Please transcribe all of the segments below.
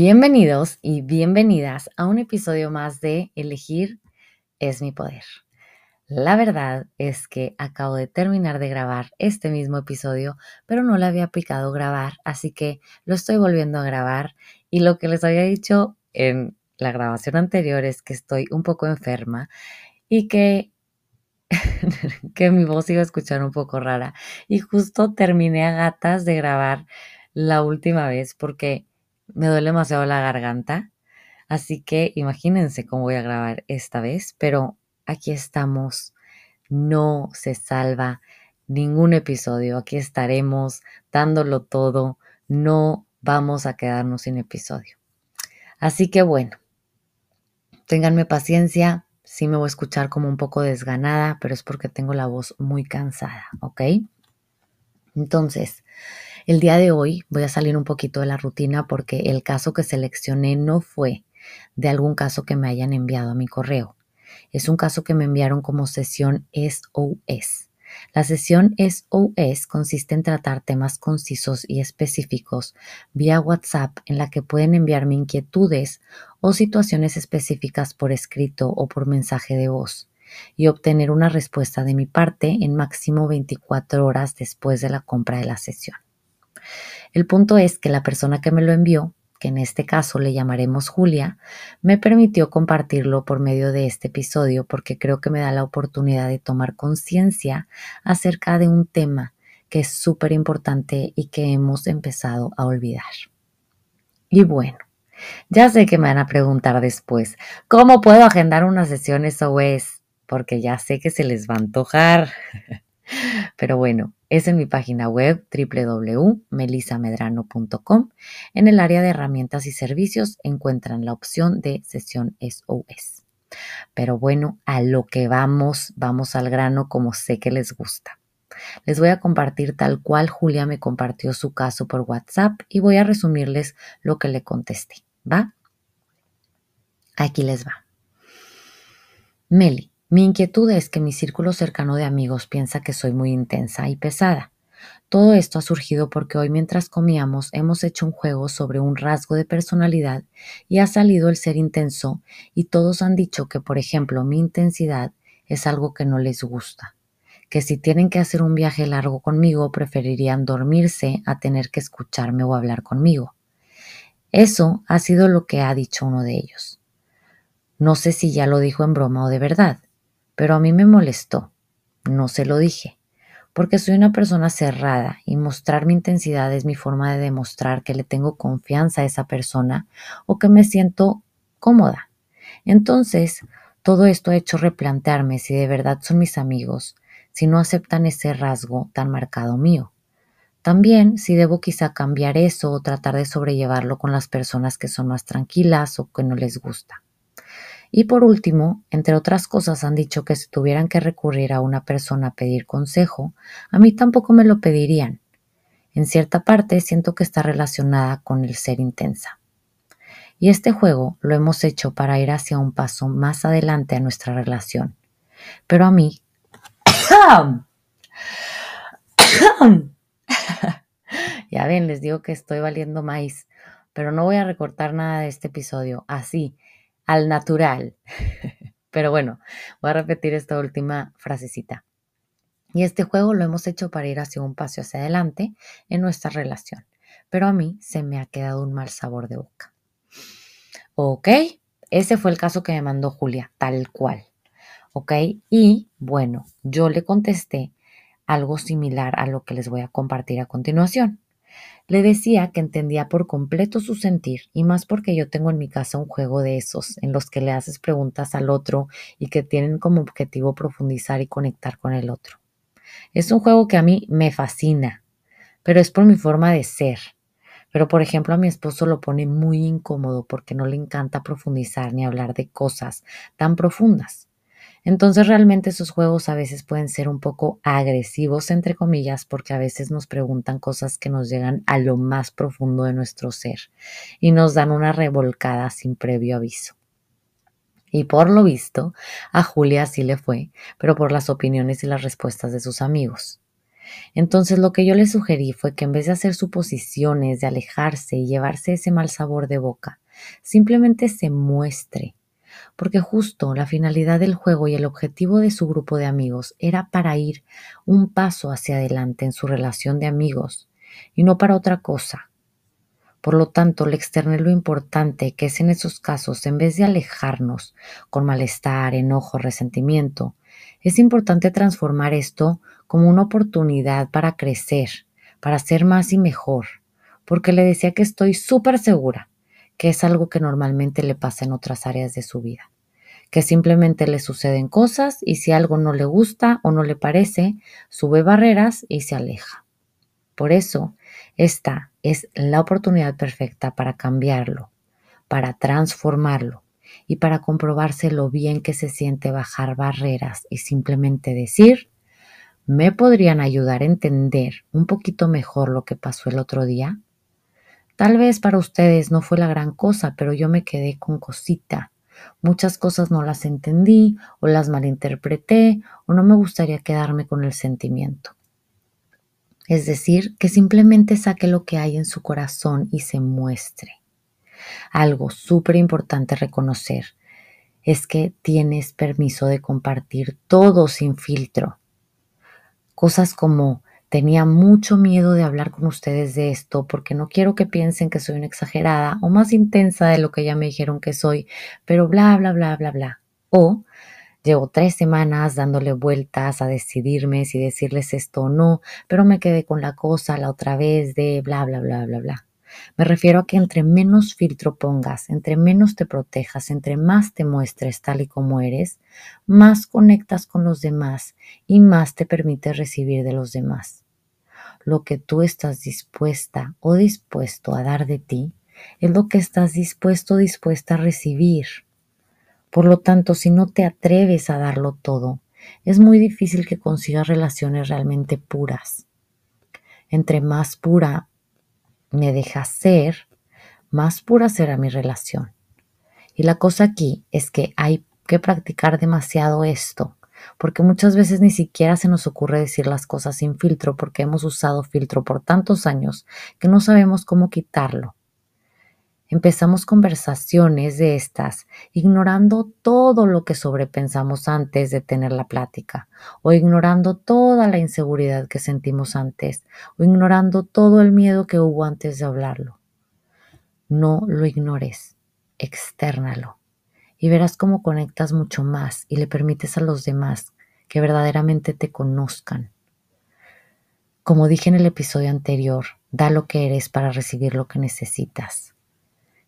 Bienvenidos y bienvenidas a un episodio más de Elegir es mi poder. La verdad es que acabo de terminar de grabar este mismo episodio, pero no le había picado grabar, así que lo estoy volviendo a grabar y lo que les había dicho en la grabación anterior es que estoy un poco enferma y que que mi voz iba a escuchar un poco rara y justo terminé a gatas de grabar la última vez porque me duele demasiado la garganta, así que imagínense cómo voy a grabar esta vez, pero aquí estamos, no se salva ningún episodio, aquí estaremos dándolo todo, no vamos a quedarnos sin episodio. Así que bueno, ténganme paciencia, sí me voy a escuchar como un poco desganada, pero es porque tengo la voz muy cansada, ¿ok? Entonces, el día de hoy voy a salir un poquito de la rutina porque el caso que seleccioné no fue de algún caso que me hayan enviado a mi correo. Es un caso que me enviaron como sesión SOS. La sesión SOS consiste en tratar temas concisos y específicos vía WhatsApp en la que pueden enviarme inquietudes o situaciones específicas por escrito o por mensaje de voz y obtener una respuesta de mi parte en máximo 24 horas después de la compra de la sesión. El punto es que la persona que me lo envió, que en este caso le llamaremos Julia, me permitió compartirlo por medio de este episodio porque creo que me da la oportunidad de tomar conciencia acerca de un tema que es súper importante y que hemos empezado a olvidar. Y bueno, ya sé que me van a preguntar después, ¿cómo puedo agendar una sesión SOS? Porque ya sé que se les va a antojar. Pero bueno, es en mi página web www.melisamedrano.com. En el área de herramientas y servicios encuentran la opción de sesión SOS. Pero bueno, a lo que vamos, vamos al grano como sé que les gusta. Les voy a compartir tal cual Julia me compartió su caso por WhatsApp y voy a resumirles lo que le contesté. ¿Va? Aquí les va. Meli, mi inquietud es que mi círculo cercano de amigos piensa que soy muy intensa y pesada. Todo esto ha surgido porque hoy mientras comíamos hemos hecho un juego sobre un rasgo de personalidad y ha salido el ser intenso y todos han dicho que, por ejemplo, mi intensidad es algo que no les gusta, que si tienen que hacer un viaje largo conmigo preferirían dormirse a tener que escucharme o hablar conmigo. Eso ha sido lo que ha dicho uno de ellos. No sé si ya lo dijo en broma o de verdad, pero a mí me molestó. No se lo dije, porque soy una persona cerrada y mostrar mi intensidad es mi forma de demostrar que le tengo confianza a esa persona o que me siento cómoda. Entonces, todo esto ha hecho replantearme si de verdad son mis amigos, si no aceptan ese rasgo tan marcado mío. También si debo quizá cambiar eso o tratar de sobrellevarlo con las personas que son más tranquilas o que no les gusta. Y por último, entre otras cosas, han dicho que si tuvieran que recurrir a una persona a pedir consejo, a mí tampoco me lo pedirían. En cierta parte siento que está relacionada con el ser intensa. Y este juego lo hemos hecho para ir hacia un paso más adelante a nuestra relación. Pero a mí... ya ven, les digo que estoy valiendo maíz, pero no voy a recortar nada de este episodio. Así, al natural. Pero bueno, voy a repetir esta última frasecita. Y este juego lo hemos hecho para ir hacia un paso hacia adelante en nuestra relación. Pero a mí se me ha quedado un mal sabor de boca. Ok, ese fue el caso que me mandó Julia, tal cual. ¿Ok? Y bueno, yo le contesté algo similar a lo que les voy a compartir a continuación. Le decía que entendía por completo su sentir y más porque yo tengo en mi casa un juego de esos en los que le haces preguntas al otro y que tienen como objetivo profundizar y conectar con el otro. Es un juego que a mí me fascina, pero es por mi forma de ser. Pero por ejemplo a mi esposo lo pone muy incómodo porque no le encanta profundizar ni hablar de cosas tan profundas. Entonces realmente esos juegos a veces pueden ser un poco agresivos, entre comillas, porque a veces nos preguntan cosas que nos llegan a lo más profundo de nuestro ser y nos dan una revolcada sin previo aviso. Y por lo visto, a Julia sí le fue, pero por las opiniones y las respuestas de sus amigos. Entonces lo que yo le sugerí fue que en vez de hacer suposiciones, de alejarse y llevarse ese mal sabor de boca, simplemente se muestre porque justo la finalidad del juego y el objetivo de su grupo de amigos era para ir un paso hacia adelante en su relación de amigos y no para otra cosa. Por lo tanto, le externé lo importante que es en esos casos, en vez de alejarnos con malestar, enojo, resentimiento, es importante transformar esto como una oportunidad para crecer, para ser más y mejor, porque le decía que estoy súper segura que es algo que normalmente le pasa en otras áreas de su vida, que simplemente le suceden cosas y si algo no le gusta o no le parece, sube barreras y se aleja. Por eso, esta es la oportunidad perfecta para cambiarlo, para transformarlo y para comprobarse lo bien que se siente bajar barreras y simplemente decir, ¿me podrían ayudar a entender un poquito mejor lo que pasó el otro día? Tal vez para ustedes no fue la gran cosa, pero yo me quedé con cosita. Muchas cosas no las entendí o las malinterpreté o no me gustaría quedarme con el sentimiento. Es decir, que simplemente saque lo que hay en su corazón y se muestre. Algo súper importante reconocer es que tienes permiso de compartir todo sin filtro. Cosas como Tenía mucho miedo de hablar con ustedes de esto porque no quiero que piensen que soy una exagerada o más intensa de lo que ya me dijeron que soy, pero bla, bla, bla, bla, bla. O llevo tres semanas dándole vueltas a decidirme si decirles esto o no, pero me quedé con la cosa la otra vez de bla, bla, bla, bla, bla. Me refiero a que entre menos filtro pongas, entre menos te protejas, entre más te muestres tal y como eres, más conectas con los demás y más te permites recibir de los demás. Lo que tú estás dispuesta o dispuesto a dar de ti es lo que estás dispuesto o dispuesta a recibir. Por lo tanto, si no te atreves a darlo todo, es muy difícil que consigas relaciones realmente puras. Entre más pura me deja ser, más pura será mi relación. Y la cosa aquí es que hay que practicar demasiado esto, porque muchas veces ni siquiera se nos ocurre decir las cosas sin filtro porque hemos usado filtro por tantos años que no sabemos cómo quitarlo. Empezamos conversaciones de estas ignorando todo lo que sobrepensamos antes de tener la plática, o ignorando toda la inseguridad que sentimos antes, o ignorando todo el miedo que hubo antes de hablarlo. No lo ignores, externalo, y verás cómo conectas mucho más y le permites a los demás que verdaderamente te conozcan. Como dije en el episodio anterior, da lo que eres para recibir lo que necesitas.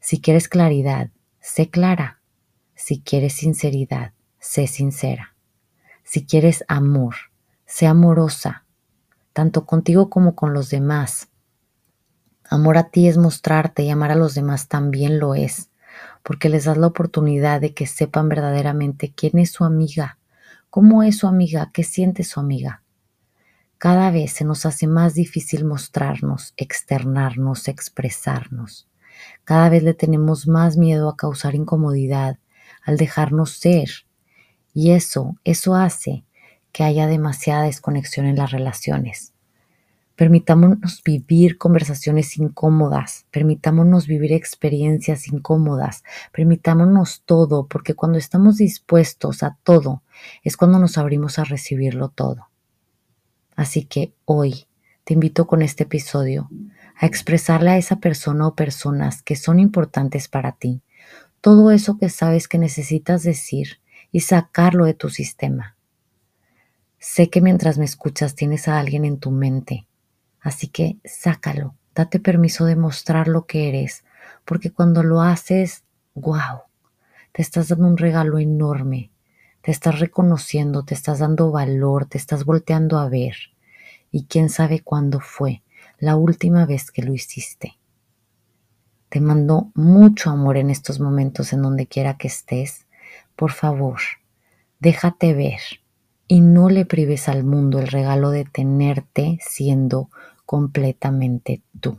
Si quieres claridad, sé clara. Si quieres sinceridad, sé sincera. Si quieres amor, sé amorosa, tanto contigo como con los demás. Amor a ti es mostrarte y amar a los demás también lo es, porque les das la oportunidad de que sepan verdaderamente quién es su amiga, cómo es su amiga, qué siente su amiga. Cada vez se nos hace más difícil mostrarnos, externarnos, expresarnos. Cada vez le tenemos más miedo a causar incomodidad, al dejarnos ser. Y eso, eso hace que haya demasiada desconexión en las relaciones. Permitámonos vivir conversaciones incómodas, permitámonos vivir experiencias incómodas, permitámonos todo, porque cuando estamos dispuestos a todo es cuando nos abrimos a recibirlo todo. Así que hoy te invito con este episodio a expresarle a esa persona o personas que son importantes para ti todo eso que sabes que necesitas decir y sacarlo de tu sistema. Sé que mientras me escuchas tienes a alguien en tu mente, así que sácalo, date permiso de mostrar lo que eres, porque cuando lo haces, wow, te estás dando un regalo enorme, te estás reconociendo, te estás dando valor, te estás volteando a ver, y quién sabe cuándo fue la última vez que lo hiciste. Te mando mucho amor en estos momentos en donde quiera que estés. Por favor, déjate ver y no le prives al mundo el regalo de tenerte siendo completamente tú.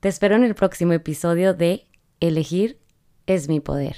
Te espero en el próximo episodio de Elegir es mi poder.